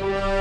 Bye.